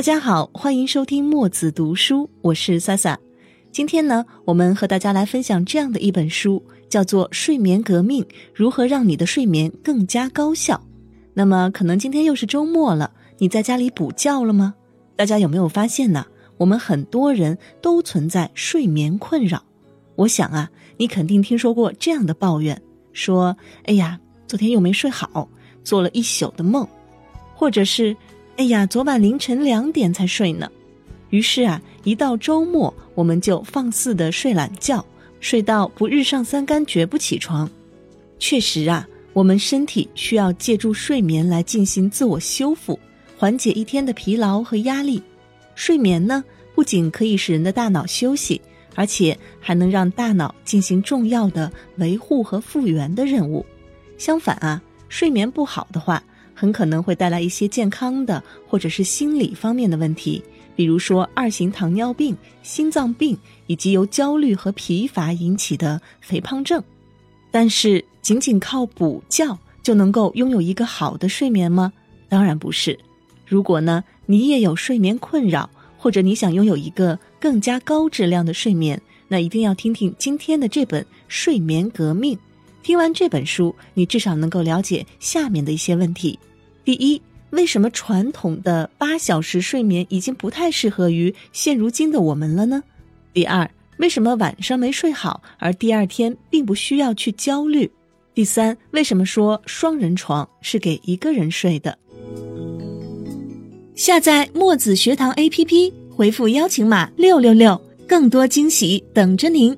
大家好，欢迎收听墨子读书，我是萨萨。今天呢，我们和大家来分享这样的一本书，叫做《睡眠革命：如何让你的睡眠更加高效》。那么，可能今天又是周末了，你在家里补觉了吗？大家有没有发现呢？我们很多人都存在睡眠困扰。我想啊，你肯定听说过这样的抱怨：说，哎呀，昨天又没睡好，做了一宿的梦，或者是。哎呀，昨晚凌晨两点才睡呢，于是啊，一到周末我们就放肆的睡懒觉，睡到不日上三竿绝不起床。确实啊，我们身体需要借助睡眠来进行自我修复，缓解一天的疲劳和压力。睡眠呢，不仅可以使人的大脑休息，而且还能让大脑进行重要的维护和复原的任务。相反啊，睡眠不好的话，很可能会带来一些健康的或者是心理方面的问题，比如说二型糖尿病、心脏病以及由焦虑和疲乏引起的肥胖症。但是，仅仅靠补觉就能够拥有一个好的睡眠吗？当然不是。如果呢，你也有睡眠困扰，或者你想拥有一个更加高质量的睡眠，那一定要听听今天的这本《睡眠革命》。听完这本书，你至少能够了解下面的一些问题。第一，为什么传统的八小时睡眠已经不太适合于现如今的我们了呢？第二，为什么晚上没睡好，而第二天并不需要去焦虑？第三，为什么说双人床是给一个人睡的？下载墨子学堂 APP，回复邀请码六六六，更多惊喜等着您。